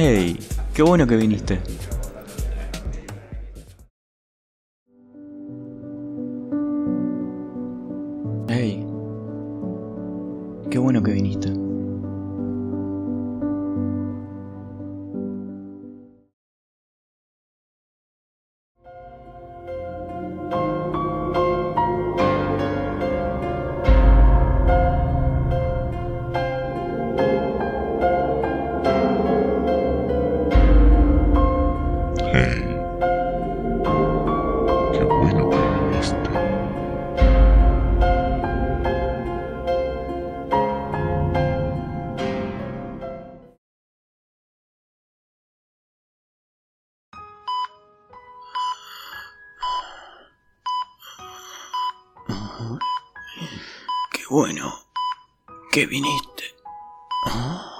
Hey, qué bueno que viniste. Hey, qué bueno que viniste. Hey, qué bueno que viniste. Qué bueno que viniste. Ah.